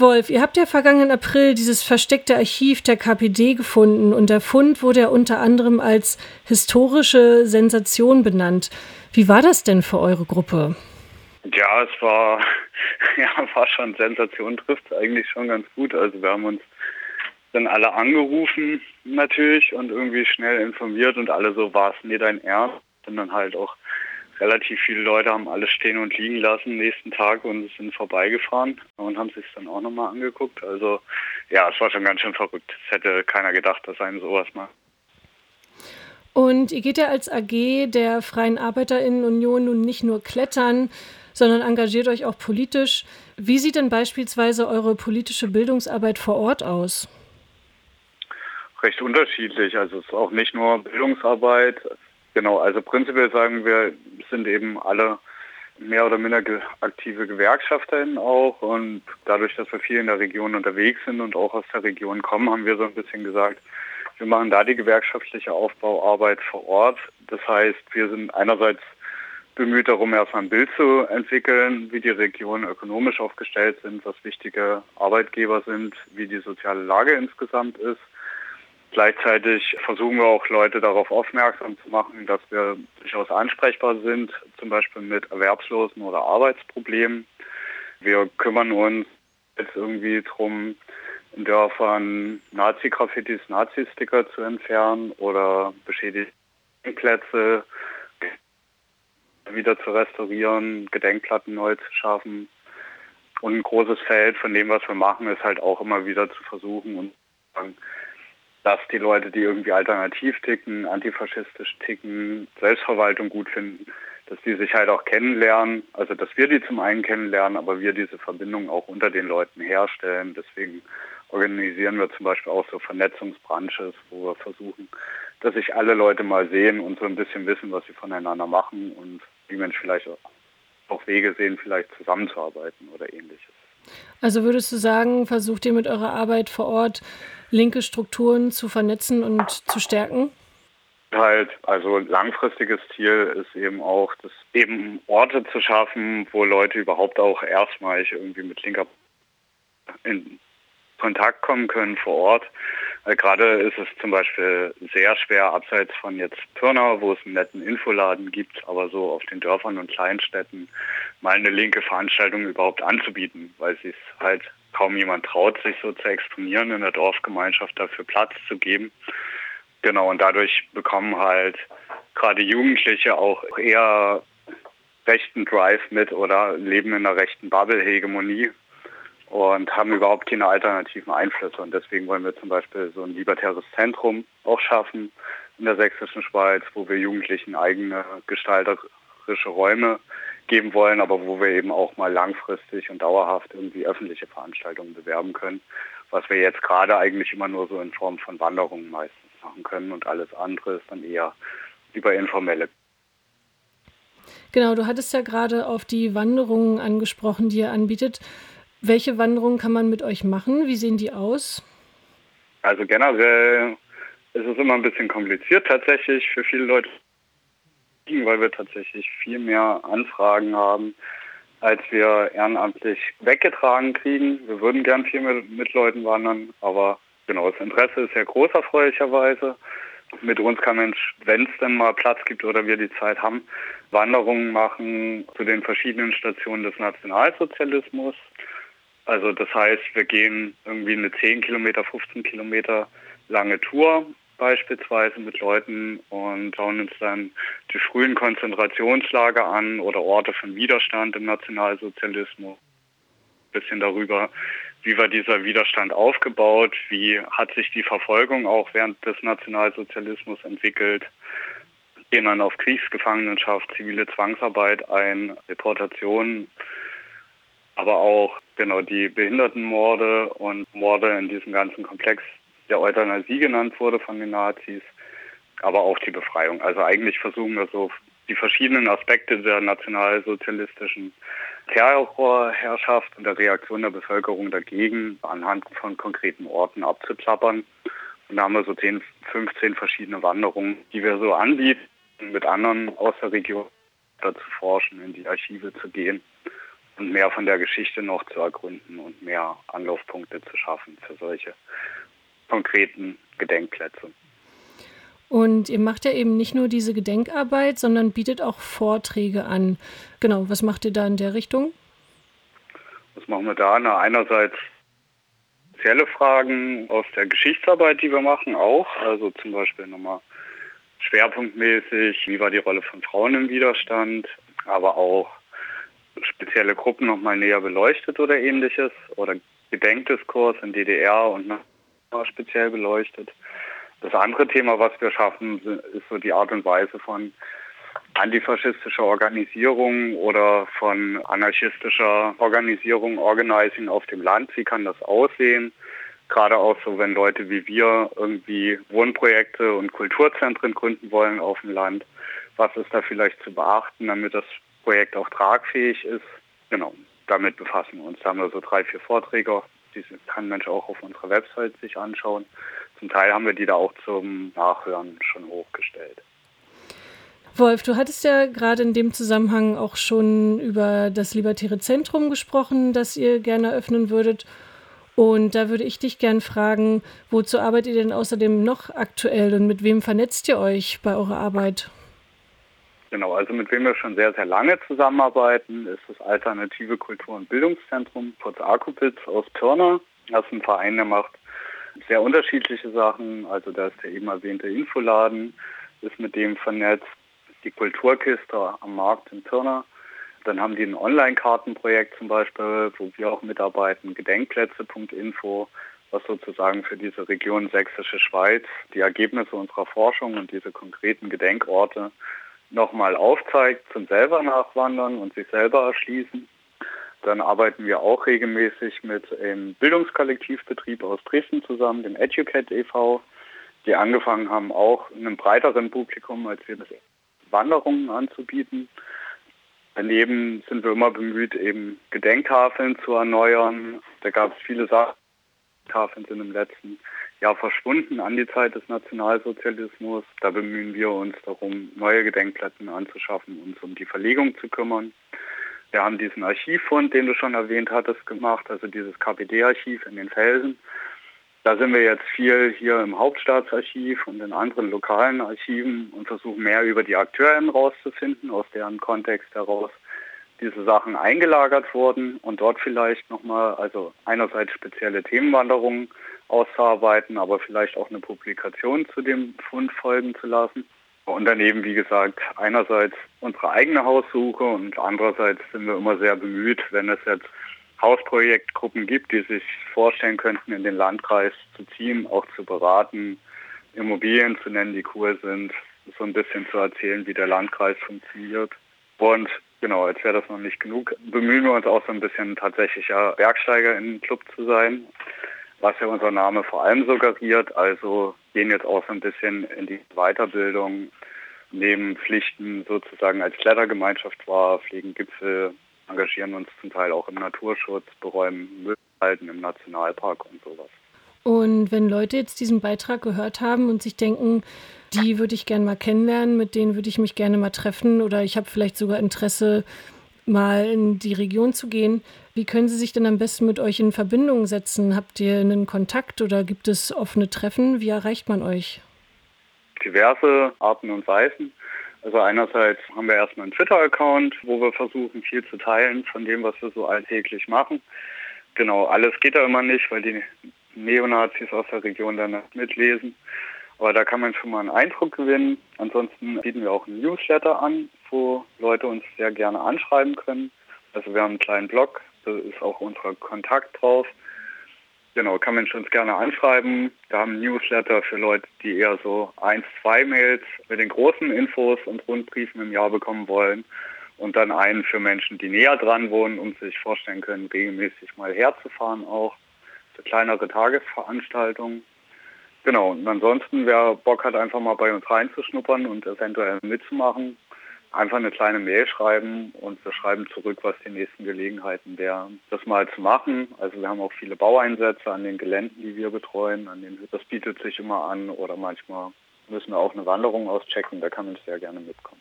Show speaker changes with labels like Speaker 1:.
Speaker 1: Wolf, ihr habt ja vergangenen April dieses versteckte Archiv der KPD gefunden und der Fund wurde ja unter anderem als historische Sensation benannt. Wie war das denn für eure Gruppe?
Speaker 2: Ja, es war, ja, war schon Sensation trifft eigentlich schon ganz gut. Also wir haben uns dann alle angerufen natürlich und irgendwie schnell informiert und alle so, war es nie dein Ernst? Und dann halt auch relativ viele Leute haben alles stehen und liegen lassen nächsten Tag und sind vorbeigefahren und haben sich dann auch nochmal angeguckt. Also ja, es war schon ganz schön verrückt. Es hätte keiner gedacht, dass einem sowas macht.
Speaker 1: Und ihr geht ja als AG der Freien Arbeiterinnenunion nun nicht nur klettern, sondern engagiert euch auch politisch. Wie sieht denn beispielsweise eure politische Bildungsarbeit vor Ort aus?
Speaker 2: Recht unterschiedlich. Also es ist auch nicht nur Bildungsarbeit. Genau, also prinzipiell sagen wir, sind eben alle mehr oder minder aktive Gewerkschafterinnen auch und dadurch, dass wir viel in der Region unterwegs sind und auch aus der Region kommen, haben wir so ein bisschen gesagt, wir machen da die gewerkschaftliche Aufbauarbeit vor Ort. Das heißt, wir sind einerseits bemüht darum, erstmal ein Bild zu entwickeln, wie die Regionen ökonomisch aufgestellt sind, was wichtige Arbeitgeber sind, wie die soziale Lage insgesamt ist. Gleichzeitig versuchen wir auch Leute darauf aufmerksam zu machen, dass wir durchaus ansprechbar sind, zum Beispiel mit Erwerbslosen oder Arbeitsproblemen. Wir kümmern uns jetzt irgendwie darum, in Dörfern Nazi-Graffitis, Nazi-Sticker zu entfernen oder beschädigte Plätze wieder zu restaurieren, Gedenkplatten neu zu schaffen. Und ein großes Feld von dem, was wir machen, ist halt auch immer wieder zu versuchen und dass die Leute, die irgendwie alternativ ticken, antifaschistisch ticken, Selbstverwaltung gut finden, dass die sich halt auch kennenlernen. Also dass wir die zum einen kennenlernen, aber wir diese Verbindung auch unter den Leuten herstellen. Deswegen organisieren wir zum Beispiel auch so Vernetzungsbranches, wo wir versuchen, dass sich alle Leute mal sehen und so ein bisschen wissen, was sie voneinander machen und wie man vielleicht auch Wege sehen, vielleicht zusammenzuarbeiten oder ähnliches.
Speaker 1: Also würdest du sagen, versucht ihr mit eurer Arbeit vor Ort linke Strukturen zu vernetzen und zu stärken?
Speaker 2: Halt, also langfristiges Ziel ist eben auch, das eben Orte zu schaffen, wo Leute überhaupt auch erstmalig irgendwie mit linker in Kontakt kommen können vor Ort. Weil gerade ist es zum Beispiel sehr schwer, abseits von jetzt Pirna, wo es einen netten Infoladen gibt, aber so auf den Dörfern und Kleinstädten mal eine linke Veranstaltung überhaupt anzubieten, weil es halt kaum jemand traut, sich so zu exponieren, in der Dorfgemeinschaft dafür Platz zu geben. Genau, und dadurch bekommen halt gerade Jugendliche auch eher rechten Drive mit oder leben in einer rechten Bubble-Hegemonie und haben überhaupt keine alternativen Einflüsse. Und deswegen wollen wir zum Beispiel so ein libertäres Zentrum auch schaffen in der sächsischen Schweiz, wo wir Jugendlichen eigene gestalterische Räume geben wollen, aber wo wir eben auch mal langfristig und dauerhaft irgendwie öffentliche Veranstaltungen bewerben können, was wir jetzt gerade eigentlich immer nur so in Form von Wanderungen meistens machen können und alles andere ist dann eher über informelle.
Speaker 1: Genau, du hattest ja gerade auf die Wanderungen angesprochen, die ihr anbietet. Welche Wanderungen kann man mit euch machen? Wie sehen die aus?
Speaker 2: Also generell ist es immer ein bisschen kompliziert tatsächlich für viele Leute weil wir tatsächlich viel mehr Anfragen haben, als wir ehrenamtlich weggetragen kriegen. Wir würden gern viel mit, mit Leuten wandern, aber genau, das Interesse ist sehr groß erfreulicherweise. Mit uns kann man, wenn es denn mal Platz gibt oder wir die Zeit haben, Wanderungen machen zu den verschiedenen Stationen des Nationalsozialismus. Also das heißt, wir gehen irgendwie eine 10 Kilometer, 15 Kilometer lange Tour beispielsweise mit Leuten und schauen uns dann die frühen Konzentrationslager an oder Orte von Widerstand im Nationalsozialismus. Ein bisschen darüber, wie war dieser Widerstand aufgebaut, wie hat sich die Verfolgung auch während des Nationalsozialismus entwickelt, gehen dann auf Kriegsgefangenenschaft, zivile Zwangsarbeit ein, Deportationen, aber auch genau die Behindertenmorde und Morde in diesem ganzen Komplex der Euthanasie genannt wurde von den Nazis, aber auch die Befreiung. Also eigentlich versuchen wir so die verschiedenen Aspekte der nationalsozialistischen Terrorherrschaft und der Reaktion der Bevölkerung dagegen anhand von konkreten Orten abzuklappern. Und da haben wir so 10, 15 verschiedene Wanderungen, die wir so anbieten, mit anderen aus der Region zu forschen, in die Archive zu gehen und mehr von der Geschichte noch zu ergründen und mehr Anlaufpunkte zu schaffen für solche konkreten Gedenkplätze.
Speaker 1: Und ihr macht ja eben nicht nur diese Gedenkarbeit, sondern bietet auch Vorträge an. Genau, was macht ihr da in der Richtung?
Speaker 2: Was machen wir da? Na, einerseits spezielle Fragen aus der Geschichtsarbeit, die wir machen, auch. Also zum Beispiel nochmal schwerpunktmäßig, wie war die Rolle von Frauen im Widerstand, aber auch spezielle Gruppen nochmal näher beleuchtet oder ähnliches oder Gedenkdiskurs in DDR und speziell beleuchtet. Das andere Thema, was wir schaffen, ist so die Art und Weise von antifaschistischer Organisierung oder von anarchistischer Organisierung, Organizing auf dem Land. Wie kann das aussehen? Gerade auch so, wenn Leute wie wir irgendwie Wohnprojekte und Kulturzentren gründen wollen auf dem Land. Was ist da vielleicht zu beachten, damit das Projekt auch tragfähig ist? Genau, damit befassen wir uns. Da haben wir so drei, vier Vorträge. Die kann Mensch auch auf unserer Website sich anschauen. Zum Teil haben wir die da auch zum Nachhören schon hochgestellt.
Speaker 1: Wolf, du hattest ja gerade in dem Zusammenhang auch schon über das Libertäre Zentrum gesprochen, das ihr gerne eröffnen würdet. Und da würde ich dich gerne fragen, wozu arbeitet ihr denn außerdem noch aktuell und mit wem vernetzt ihr euch bei eurer Arbeit?
Speaker 2: Genau, also mit wem wir schon sehr, sehr lange zusammenarbeiten, ist das Alternative Kultur- und Bildungszentrum, kurz Arkupitz aus Pirna. Das ist ein Verein, der macht sehr unterschiedliche Sachen. Also da ist der eben erwähnte Infoladen, ist mit dem vernetzt, die Kulturkiste am Markt in Pirna. Dann haben die ein Online-Kartenprojekt zum Beispiel, wo wir auch mitarbeiten, gedenkplätze.info, was sozusagen für diese Region Sächsische Schweiz die Ergebnisse unserer Forschung und diese konkreten Gedenkorte nochmal aufzeigt zum selber nachwandern und sich selber erschließen. Dann arbeiten wir auch regelmäßig mit einem Bildungskollektivbetrieb aus Dresden zusammen, dem Educate e.V., die angefangen haben, auch in einem breiteren Publikum, als wir das Wanderungen anzubieten. Daneben sind wir immer bemüht, eben Gedenktafeln zu erneuern. Da gab es viele Sachen. Tafeln sind im letzten Jahr verschwunden an die Zeit des Nationalsozialismus. Da bemühen wir uns darum, neue Gedenkplätze anzuschaffen, uns um die Verlegung zu kümmern. Wir haben diesen Archivfund, den du schon erwähnt hattest, gemacht, also dieses KPD-Archiv in den Felsen. Da sind wir jetzt viel hier im Hauptstaatsarchiv und in anderen lokalen Archiven und versuchen mehr über die Akteurinnen rauszufinden, aus deren Kontext heraus diese Sachen eingelagert wurden und dort vielleicht nochmal, also einerseits spezielle Themenwanderungen auszuarbeiten, aber vielleicht auch eine Publikation zu dem Fund folgen zu lassen. Und daneben, wie gesagt, einerseits unsere eigene Haussuche und andererseits sind wir immer sehr bemüht, wenn es jetzt Hausprojektgruppen gibt, die sich vorstellen könnten, in den Landkreis zu ziehen, auch zu beraten, Immobilien zu nennen, die cool sind, so ein bisschen zu erzählen, wie der Landkreis funktioniert. Und genau, als wäre das noch nicht genug, bemühen wir uns auch so ein bisschen tatsächlicher Bergsteiger in Club zu sein, was ja unser Name vor allem suggeriert. Also gehen jetzt auch so ein bisschen in die Weiterbildung, nehmen Pflichten sozusagen als Klettergemeinschaft wahr, fliegen Gipfel, engagieren uns zum Teil auch im Naturschutz, beräumen Müllhalten im Nationalpark und sowas.
Speaker 1: Und wenn Leute jetzt diesen Beitrag gehört haben und sich denken, die würde ich gerne mal kennenlernen, mit denen würde ich mich gerne mal treffen oder ich habe vielleicht sogar Interesse, mal in die Region zu gehen, wie können sie sich denn am besten mit euch in Verbindung setzen? Habt ihr einen Kontakt oder gibt es offene Treffen? Wie erreicht man euch?
Speaker 2: Diverse Arten und Weisen. Also einerseits haben wir erstmal einen Twitter-Account, wo wir versuchen, viel zu teilen von dem, was wir so alltäglich machen. Genau, alles geht da immer nicht, weil die Neonazis aus der Region dann mitlesen. Aber da kann man schon mal einen Eindruck gewinnen. Ansonsten bieten wir auch einen Newsletter an, wo Leute uns sehr gerne anschreiben können. Also wir haben einen kleinen Blog, da ist auch unser Kontakt drauf. Genau, kann man uns gerne anschreiben. Wir haben einen Newsletter für Leute, die eher so eins, zwei Mails mit den großen Infos und Rundbriefen im Jahr bekommen wollen. Und dann einen für Menschen, die näher dran wohnen und sich vorstellen können, regelmäßig mal herzufahren auch. Kleinere Tagesveranstaltungen. Genau, und ansonsten, wer Bock hat, einfach mal bei uns reinzuschnuppern und eventuell mitzumachen, einfach eine kleine Mail schreiben und wir schreiben zurück, was die nächsten Gelegenheiten wären, das mal zu machen. Also wir haben auch viele Baueinsätze an den Geländen, die wir betreuen. An den, das bietet sich immer an oder manchmal müssen wir auch eine Wanderung auschecken, da kann man sehr gerne mitkommen.